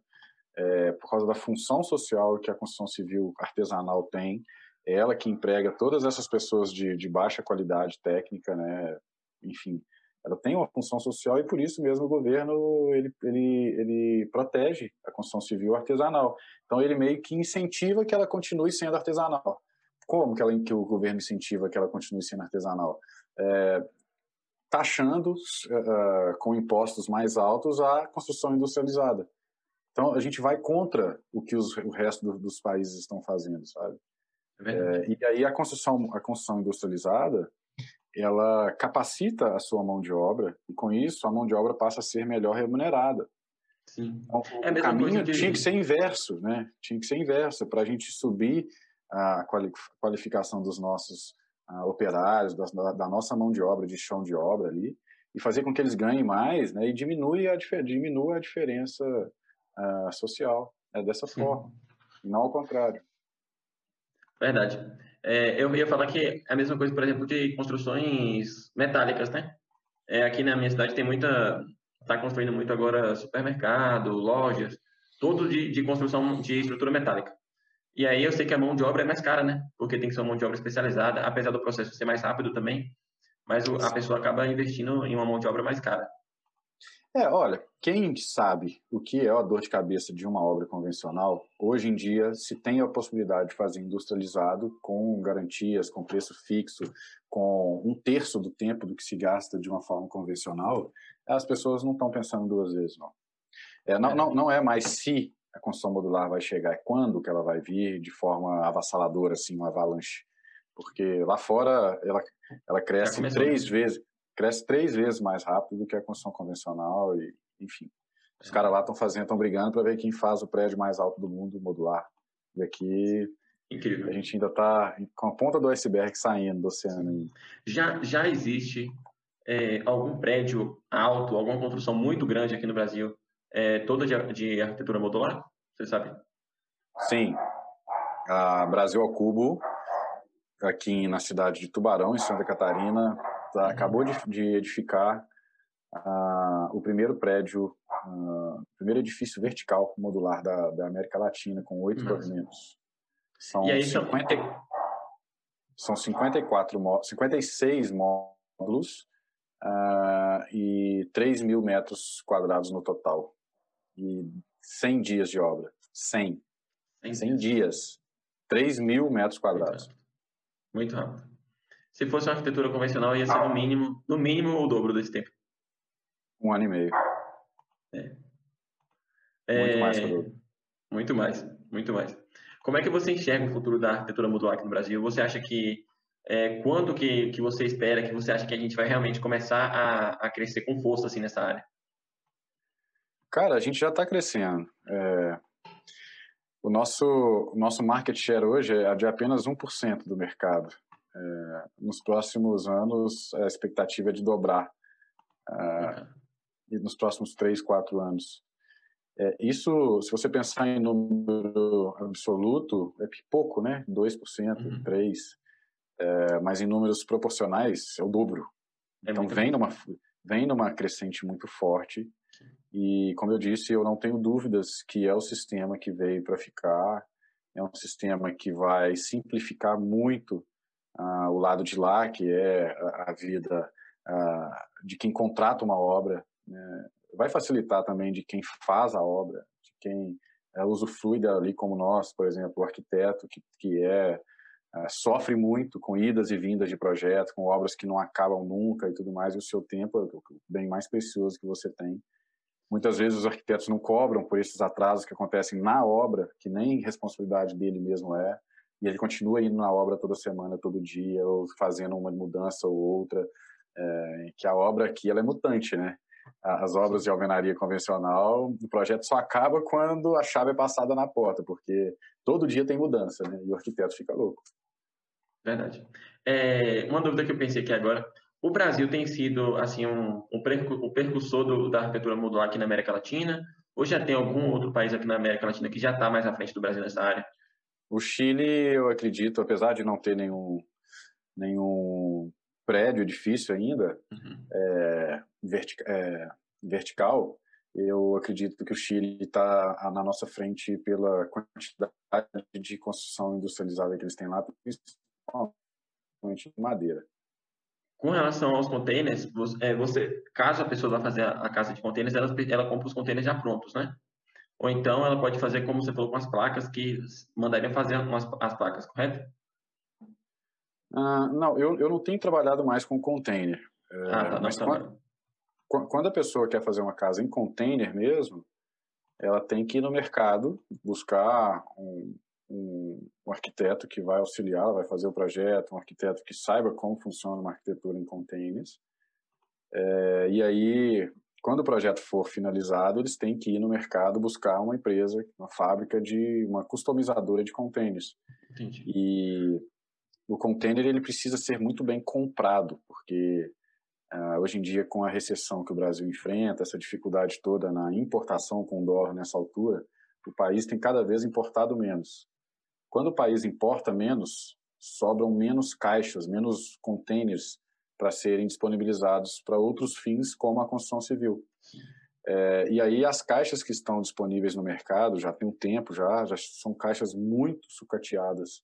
é, por causa da função social que a construção civil artesanal tem, é ela que emprega todas essas pessoas de, de baixa qualidade técnica, né? Enfim, ela tem uma função social e por isso mesmo o governo ele, ele, ele protege a construção civil artesanal. Então ele meio que incentiva que ela continue sendo artesanal. Como que, ela, que o governo incentiva que ela continue sendo artesanal? É, taxando uh, com impostos mais altos a construção industrializada. Então a gente vai contra o que os, o resto do, dos países estão fazendo, sabe? É é, e aí a construção, a construção industrializada, ela capacita a sua mão de obra e com isso a mão de obra passa a ser melhor remunerada. Sim. Então, é o caminho de... tinha que ser inverso, né? Tinha que ser inverso para a gente subir a qualificação dos nossos uh, operários, da, da, nossa mão de obra, de chão de obra ali, e fazer com que eles ganhem mais, né? E diminui a, diminua a diferença uh, social, é dessa Sim. forma, não ao contrário. Verdade. É, eu ia falar que é a mesma coisa, por exemplo, de construções metálicas, né? É, aqui na minha cidade tem muita, está construindo muito agora supermercado, lojas, tudo de, de construção de estrutura metálica. E aí eu sei que a mão de obra é mais cara, né? Porque tem que ser uma mão de obra especializada, apesar do processo ser mais rápido também, mas a pessoa acaba investindo em uma mão de obra mais cara. É, olha, quem sabe o que é a dor de cabeça de uma obra convencional, hoje em dia se tem a possibilidade de fazer industrializado com garantias, com preço fixo, com um terço do tempo do que se gasta de uma forma convencional, as pessoas não estão pensando duas vezes, não. É, não, não, não é mais se a construção modular vai chegar, é quando que ela vai vir de forma avassaladora, assim, uma avalanche. Porque lá fora ela, ela cresce três vezes, cresce três vezes mais rápido do que a construção convencional e, enfim. Os é. caras lá estão fazendo, estão brigando para ver quem faz o prédio mais alto do mundo modular. E aqui Incrível. a gente ainda está com a ponta do iceberg saindo do oceano. Já, já existe é, algum prédio alto, alguma construção muito grande aqui no Brasil, é, toda de, de arquitetura modular? Você sabe? Sim. A Brasil ao Cubo, aqui na cidade de Tubarão, em Santa Catarina, tá, acabou de, de edificar uh, o primeiro prédio, o primeiro edifício vertical modular da, da América Latina, com oito pavimentos. São, aí, 50, são 54, 56 módulos uh, e 3 mil metros quadrados no total. E 100 dias de obra. 100. 100, 100 dias. 3 mil metros quadrados. Muito rápido. Muito rápido. Se fosse uma arquitetura convencional, ia ser no mínimo, no mínimo o dobro desse tempo. Um ano e meio. É. Muito é... mais que o dobro. Muito mais, muito mais. Como é que você enxerga o futuro da arquitetura modular aqui no Brasil? Você acha que é, quando que, que você espera, que você acha que a gente vai realmente começar a, a crescer com força assim nessa área? Cara, a gente já está crescendo. É, o nosso, o nosso market share hoje é de apenas 1% do mercado. É, nos próximos anos, a expectativa é de dobrar. É, e nos próximos 3, 4 anos. É, isso, se você pensar em número absoluto, é pouco, né? 2%, uhum. 3%. É, mas em números proporcionais, é o dobro. É então, vem numa, vem numa crescente muito forte. E, como eu disse, eu não tenho dúvidas que é o sistema que veio para ficar. É um sistema que vai simplificar muito uh, o lado de lá, que é a, a vida uh, de quem contrata uma obra. Né? Vai facilitar também de quem faz a obra, de quem uh, usufrui dali, como nós, por exemplo, o arquiteto, que, que é Uh, sofre muito com idas e vindas de projetos, com obras que não acabam nunca e tudo mais, e o seu tempo é o bem mais precioso que você tem. Muitas vezes os arquitetos não cobram por esses atrasos que acontecem na obra, que nem responsabilidade dele mesmo é, e ele continua indo na obra toda semana, todo dia, ou fazendo uma mudança ou outra, é, que a obra aqui ela é mutante, né? As obras de alvenaria convencional, o projeto só acaba quando a chave é passada na porta, porque todo dia tem mudança, né? E o arquiteto fica louco. Verdade. É, uma dúvida que eu pensei aqui agora, o Brasil tem sido assim um, um percursor do, da arquitetura modular aqui na América Latina, ou já tem algum outro país aqui na América Latina que já está mais à frente do Brasil nessa área? O Chile, eu acredito, apesar de não ter nenhum, nenhum prédio, edifício ainda, uhum. é, é, vertical, eu acredito que o Chile está na nossa frente pela quantidade de construção industrializada que eles têm lá, principalmente em madeira. Com relação aos containers, é, você, caso a pessoa vá fazer a casa de containers, ela, ela compra os containers já prontos, né? Ou então ela pode fazer como você falou com as placas, que mandariam fazer umas, as placas, correto? Ah, não, eu, eu não tenho trabalhado mais com container. É, ah, tá, mas quando, quando a pessoa quer fazer uma casa em container mesmo, ela tem que ir no mercado buscar um, um, um, arquiteto que vai auxiliar, vai fazer o projeto, um arquiteto que saiba como funciona uma arquitetura em containers. É, e aí, quando o projeto for finalizado, eles têm que ir no mercado buscar uma empresa, uma fábrica de uma customizadora de containers. Entendi. E o container ele precisa ser muito bem comprado, porque uh, hoje em dia com a recessão que o Brasil enfrenta, essa dificuldade toda na importação com dólar nessa altura, o país tem cada vez importado menos. Quando o país importa menos, sobram menos caixas, menos containers para serem disponibilizados para outros fins, como a construção civil. É, e aí as caixas que estão disponíveis no mercado já tem um tempo já, já são caixas muito sucateadas.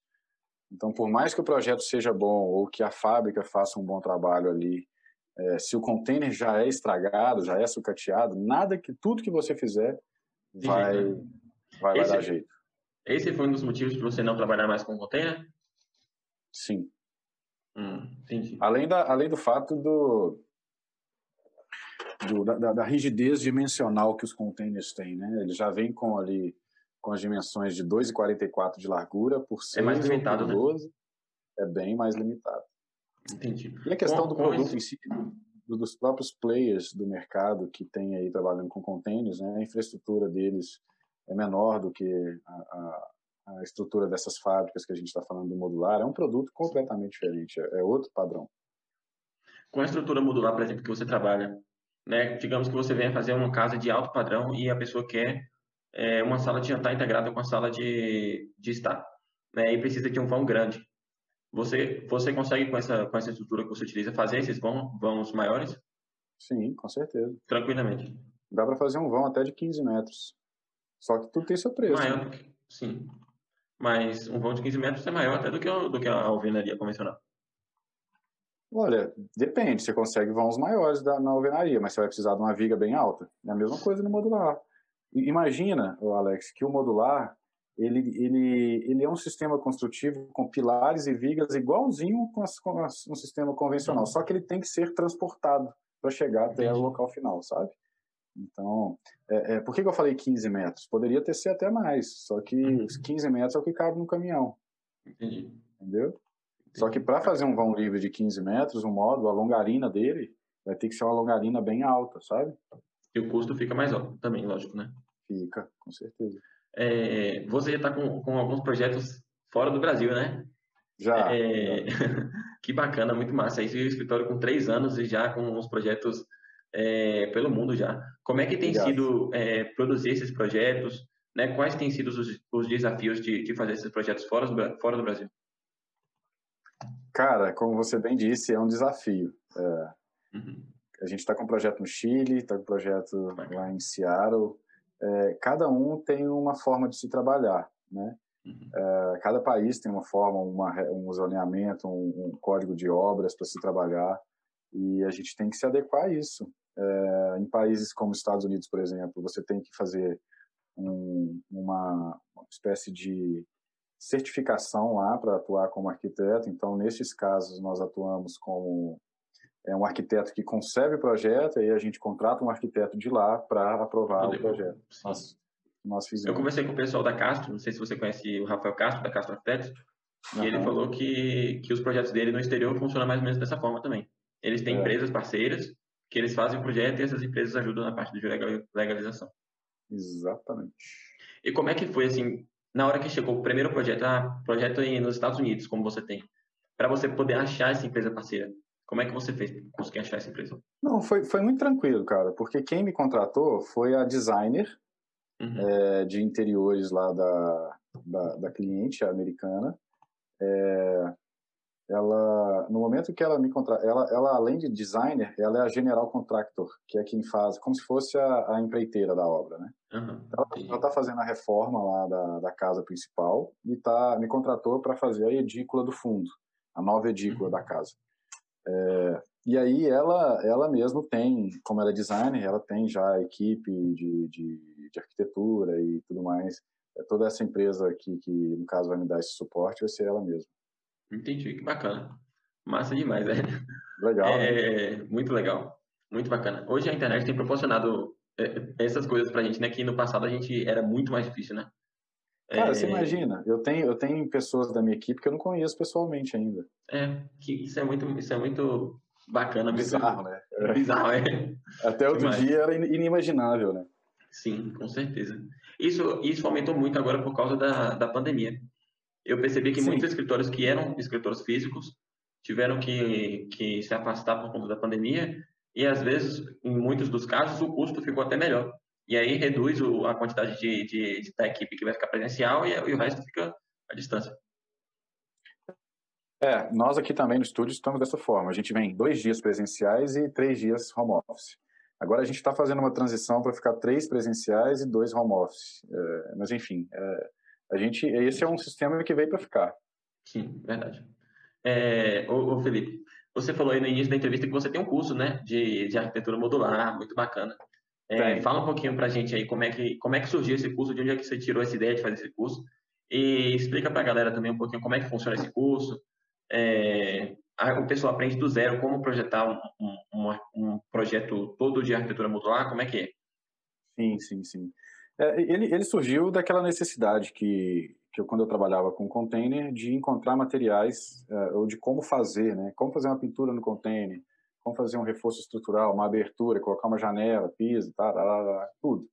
Então, por mais que o projeto seja bom ou que a fábrica faça um bom trabalho ali, é, se o container já é estragado, já é sucateado, nada que tudo que você fizer vai, vai, vai dar jeito. Esse foi um dos motivos para você não trabalhar mais com container? Sim. Hum, entendi. Além, da, além do fato do, do da, da, rigidez dimensional que os containers têm, né? Ele já vem com ali com as dimensões de 2,44 de largura por 6 é mais limitado, 12, né? é bem mais limitado. Entendi. E a questão com, do produto em si, dos próprios players do mercado que tem aí trabalhando com containers, né? A infraestrutura deles é menor do que a, a, a estrutura dessas fábricas que a gente está falando do modular. É um produto completamente diferente, é, é outro padrão. Com a estrutura modular, por exemplo, que você trabalha, né? Digamos que você venha fazer uma casa de alto padrão e a pessoa quer é, uma sala de jantar integrada com a sala de, de estar, né? E precisa de um vão grande. Você, você consegue, com essa, com essa estrutura que você utiliza, fazer esses vão, vãos maiores? Sim, com certeza. Tranquilamente. Dá para fazer um vão até de 15 metros. Só que tudo tem seu preço. Maior né? que, sim. Mas um vão de 15 metros é maior até do que, do que a alvenaria convencional. Olha, depende. Você consegue vãos maiores da, na alvenaria, mas você vai precisar de uma viga bem alta. É a mesma coisa no modular. Imagina, Alex, que o modular ele, ele, ele é um sistema construtivo com pilares e vigas igualzinho com, as, com as, um sistema convencional, uhum. só que ele tem que ser transportado para chegar até Entendi. o local final, sabe? Então, é, é, por que, que, eu falei 15 metros? Poderia ter sido até mais, só que uhum. os 15 metros é o que cabe no caminhão. Entendi. Entendeu? Entendi. Só que para fazer um vão livre de 15 metros, um módulo, a longarina dele vai ter que ser uma longarina bem alta, sabe? E o custo fica mais alto também, lógico, né? Fica, com certeza. É, você já está com, com alguns projetos fora do Brasil, né? Já. É, que bacana, muito massa. Aí o escritório com três anos e já com uns projetos é, pelo mundo já. Como é que tem Obrigado. sido é, produzir esses projetos? Né? Quais têm sido os, os desafios de, de, fazer esses projetos fora do, fora do Brasil? Cara, como você bem disse, é um desafio. É, uhum. A gente está com um projeto no Chile, está com um projeto lá em Seattle. É, cada um tem uma forma de se trabalhar, né? Uhum. É, cada país tem uma forma, uma, um zoneamento, um, um código de obras para se trabalhar e a gente tem que se adequar a isso. É, em países como os Estados Unidos, por exemplo, você tem que fazer um, uma, uma espécie de certificação lá para atuar como arquiteto. Então, nesses casos, nós atuamos como é um arquiteto que concebe o projeto e a gente contrata um arquiteto de lá para aprovar o projeto. Nós, nós fizemos. Eu conversei com o pessoal da Castro, não sei se você conhece o Rafael Castro, da Castro Arquitetos, uhum. e ele falou que, que os projetos dele no exterior funcionam mais ou menos dessa forma também. Eles têm é. empresas parceiras que eles fazem o projeto e essas empresas ajudam na parte de legalização. Exatamente. E como é que foi, assim, na hora que chegou o primeiro projeto, ah, projeto nos Estados Unidos, como você tem, para você poder achar essa empresa parceira? Como é que você fez para conseguir achar essa empresa? Não, foi, foi muito tranquilo, cara, porque quem me contratou foi a designer uhum. é, de interiores lá da, da, da cliente americana. É, ela no momento que ela me contrata, ela, ela além de designer, ela é a general contractor, que é quem faz, como se fosse a, a empreiteira da obra, né? Uhum, ela está fazendo a reforma lá da, da casa principal e tá me contratou para fazer a edícula do fundo, a nova edícula uhum. da casa. É, e aí ela ela mesmo tem, como ela é designer, ela tem já a equipe de, de, de arquitetura e tudo mais. É toda essa empresa aqui que no caso vai me dar esse suporte vai ser ela mesma. Entendi, que bacana. Massa demais, né? Legal. É, né? Muito legal. Muito bacana. Hoje a internet tem proporcionado é, essas coisas pra gente, né? Que no passado a gente era muito mais difícil, né? Cara, é... você imagina, eu tenho, eu tenho pessoas da minha equipe que eu não conheço pessoalmente ainda. É, que isso é muito, isso é muito bacana. Bizarro, né? Bizarro, é. Até outro Demais. dia era inimaginável, né? Sim, com certeza. Isso, isso aumentou muito agora por causa da, da pandemia eu percebi que Sim. muitos escritórios que eram escritórios físicos tiveram que, que se afastar por conta da pandemia e, às vezes, em muitos dos casos, o custo ficou até melhor. E aí reduz o, a quantidade de, de, de, da equipe que vai ficar presencial e, e o resto fica à distância. É, nós aqui também no estúdio estamos dessa forma. A gente vem dois dias presenciais e três dias home office. Agora a gente está fazendo uma transição para ficar três presenciais e dois home office. É, mas enfim, é, a gente, esse é um sistema que veio para ficar. Sim, verdade. É, ô, ô, Felipe, você falou aí no início da entrevista que você tem um curso, né, de, de arquitetura modular, muito bacana. É, fala um pouquinho para a gente aí como é que como é que surgiu esse curso, de onde é que você tirou essa ideia de fazer esse curso e explica para a galera também um pouquinho como é que funciona esse curso. É, o pessoal aprende do zero como projetar um, um, um, projeto todo de arquitetura modular, como é que é? Sim, sim, sim. É, ele, ele, surgiu daquela necessidade que, que eu, quando eu trabalhava com container, de encontrar materiais, é, ou de como fazer, né? Como fazer uma pintura no container, como fazer um reforço estrutural, uma abertura, colocar uma janela, piso, tá, tudo.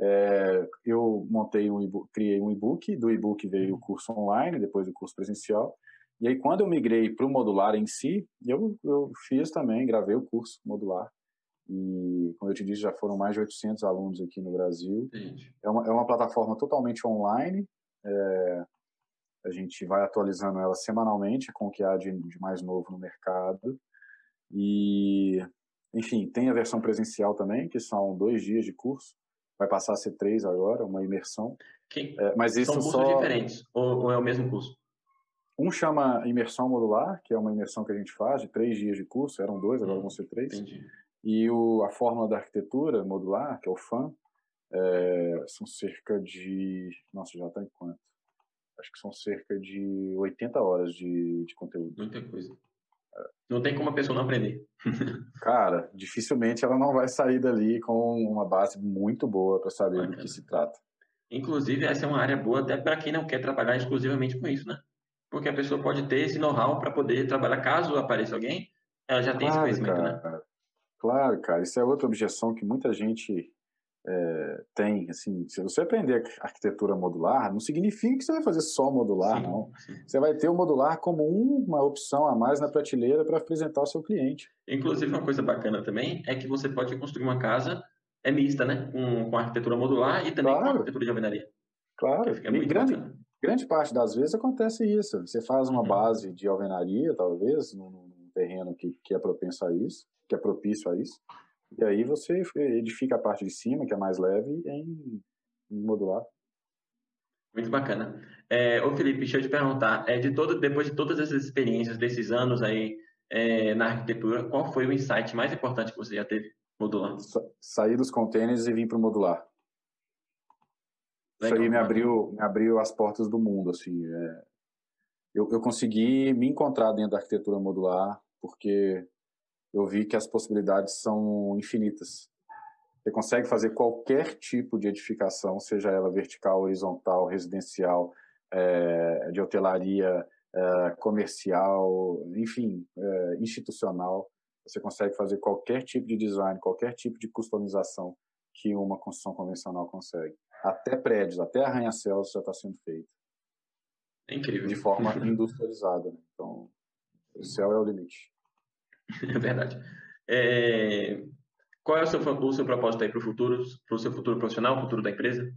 É, eu montei um criei um e-book, do e-book veio o curso online, depois o curso presencial, e aí quando eu migrei para o modular em si, eu, eu fiz também, gravei o curso modular, e, como eu te disse, já foram mais de 800 alunos aqui no Brasil. É uma, é uma plataforma totalmente online. É, a gente vai atualizando ela semanalmente com o que há de, de, mais novo no mercado. E, enfim, tem a versão presencial também, que são dois dias de curso. Vai passar a ser três agora, uma imersão. Que, é, mas isso são cursos só... diferentes ou, ou é o mesmo curso? Um chama imersão modular, que é uma imersão que a gente faz de três dias de curso. Eram dois, agora hum, vão ser três. Entendi. E o, a fórmula da arquitetura modular, que é o FAM, é, são cerca de. Nossa, já está em quanto? Acho que são cerca de 80 horas de, de conteúdo. Muita coisa. É. Não tem como a pessoa não aprender. Cara, dificilmente ela não vai sair dali com uma base muito boa para saber Bacana. do que se trata. Inclusive, essa é uma área boa até para quem não quer trabalhar exclusivamente com isso, né? Porque a pessoa pode ter esse know-how para poder trabalhar caso apareça alguém, ela já tem claro, esse conhecimento, né? cara. né? Claro, cara, isso é outra objeção que muita gente é, tem, assim, se você aprender arquitetura modular, não significa que você vai fazer só modular, sim, não. Sim. Você vai ter o modular como uma opção a mais na prateleira para apresentar ao seu cliente. Inclusive, uma coisa bacana também é que você pode construir uma casa é mista, né? Com, com arquitetura modular e também claro. com arquitetura de alvenaria. Claro, e grande, grande parte das vezes acontece isso. Você faz uma uhum. base de alvenaria, talvez, num terreno que, que é propenso a isso, que é propício a isso, e aí você edifica a parte de cima, que é mais leve, em, em modular. Muito bacana. É, ô Felipe, deixa eu te perguntar, é, de todo, depois de todas essas experiências, desses anos aí é, na arquitetura, qual foi o insight mais importante que você já teve modular? Sa sair dos containers e vir para o modular. Legal, Isso aí me abriu, me abriu as portas do mundo, assim. É, eu, eu consegui me encontrar dentro da arquitetura modular, porque eu vi que as possibilidades são infinitas. Você consegue fazer qualquer tipo de edificação, seja ela vertical, horizontal, residencial, é, de hotelaria, é, comercial, enfim, é, institucional. Você consegue fazer qualquer tipo de design, qualquer tipo de customização que uma construção convencional consegue. Até prédios, até arranha-céus já está sendo feito. É incrível. De forma industrializada. Né? Então, o céu é o limite. É verdade. É... Qual é o seu, o seu propósito aí para o futuro, para o seu futuro profissional, futuro da empresa?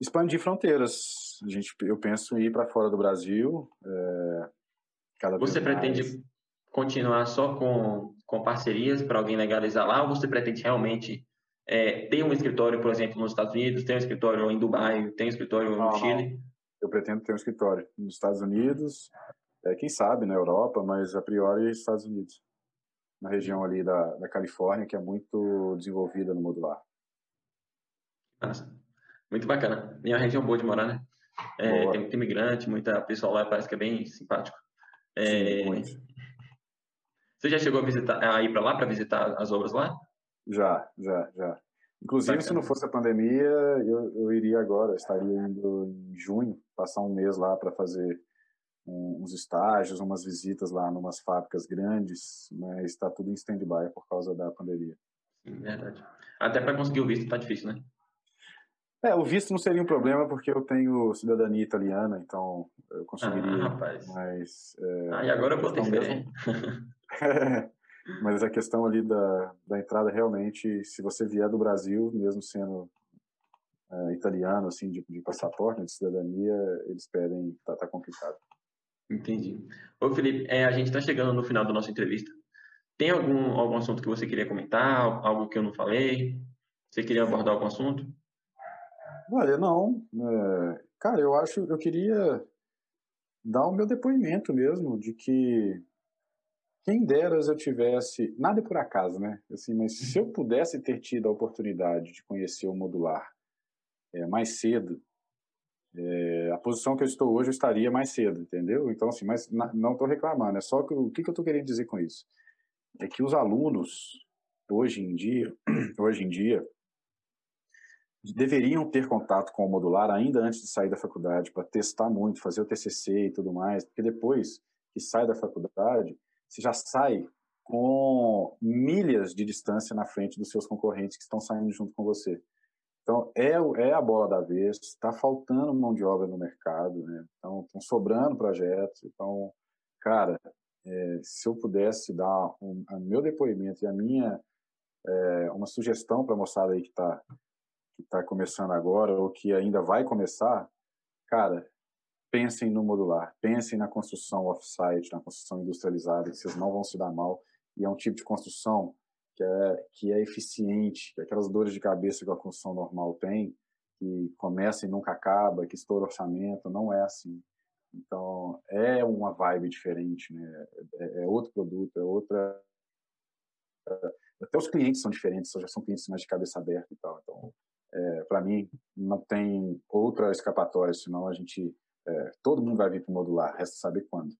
Expandir fronteiras. A gente, eu penso em ir para fora do Brasil. É, cada você pretende mais. continuar só com, com parcerias para alguém legalizar lá ou você pretende realmente é, ter um escritório, por exemplo, nos Estados Unidos, ter um escritório em Dubai, ter um escritório no Chile? Eu pretendo ter um escritório nos Estados Unidos, é, quem sabe na Europa, mas a priori Estados Unidos, na região ali da, da Califórnia, que é muito desenvolvida no modular. Nossa, muito bacana. E é uma região boa de morar, né? É, tem muito imigrante, muita pessoal lá, parece que é bem simpático. É... Sim. Você já chegou a visitar, a ir para lá para visitar as obras lá? Já, já, já. Inclusive, Bacana. se não fosse a pandemia, eu, eu iria agora. estaria indo em junho, passar um mês lá para fazer uns estágios, umas visitas lá numas fábricas grandes, mas está tudo em stand-by por causa da pandemia. Sim, verdade. Até para conseguir o visto está difícil, né? É, o visto não seria um problema porque eu tenho cidadania italiana, então eu conseguiria. Ah, rapaz. Mas, é, ah, e agora eu botei fé. mas a questão ali da, da entrada, realmente, se você vier do Brasil, mesmo sendo é, italiano, assim, de, de passaporte, de cidadania, eles pedem, tá, tá complicado. Entendi. Ô, Felipe, é, a gente está chegando no final da nossa entrevista. Tem algum, algum assunto que você queria comentar? Algo que eu não falei? Você queria abordar algum assunto? Olha, não. É, cara, eu acho, eu queria dar o meu depoimento mesmo de que quem dera eu tivesse, nada é por acaso, né? Assim, mas se eu pudesse ter tido a oportunidade de conhecer o modular é, mais cedo, é, a posição que eu estou hoje eu estaria mais cedo, entendeu? Então, assim, mas não estou reclamando, é só que o que, que eu estou querendo dizer com isso? É que os alunos, hoje em dia, hoje em dia, deveriam ter contato com o modular ainda antes de sair da faculdade, para testar muito, fazer o TCC e tudo mais, porque depois que sai da faculdade, você já sai com milhas de distância na frente dos seus concorrentes que estão saindo junto com você. Então, é, é a bola da vez, está faltando mão de obra no mercado, né? Estão sobrando projetos. Então, cara, é, se eu pudesse dar um, o meu depoimento e a minha, é, uma sugestão para a moçada aí que está que tá começando agora ou que ainda vai começar, cara, pensem no modular, pensem na construção off-site, na construção industrializada, que vocês não vão se dar mal. E é um tipo de construção que é, que é eficiente, que é aquelas dores de cabeça que a construção normal tem, que começa e nunca acaba, que estoura orçamento, não é assim. Então, é uma vibe diferente, né? É, é outro produto, é outra... Até os clientes são diferentes, já são clientes mais de cabeça aberta e tal. Então, é, para mim, não tem outra escapatória, senão a gente... É, todo mundo vai vir para o modular, resta saber quando.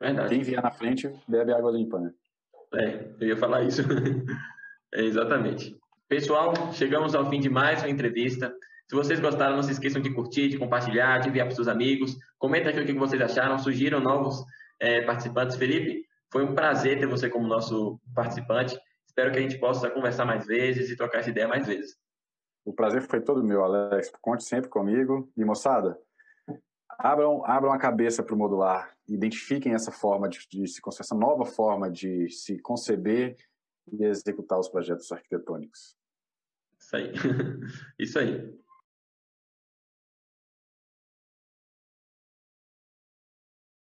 Verdade. Quem vier na frente, bebe água limpa, né? É, eu ia falar isso. é, exatamente. Pessoal, chegamos ao fim de mais uma entrevista. Se vocês gostaram, não se esqueçam de curtir, de compartilhar, de enviar para seus amigos. Comenta aqui o que vocês acharam. Sugiram novos é, participantes. Felipe, foi um prazer ter você como nosso participante. Espero que a gente possa conversar mais vezes e trocar essa ideia mais vezes. O prazer foi todo meu, Alex. Conte sempre comigo. E, moçada, abram, abram a cabeça para o modular. Identifiquem essa forma de, de se essa nova forma de se conceber e executar os projetos arquitetônicos. Isso aí. Isso aí.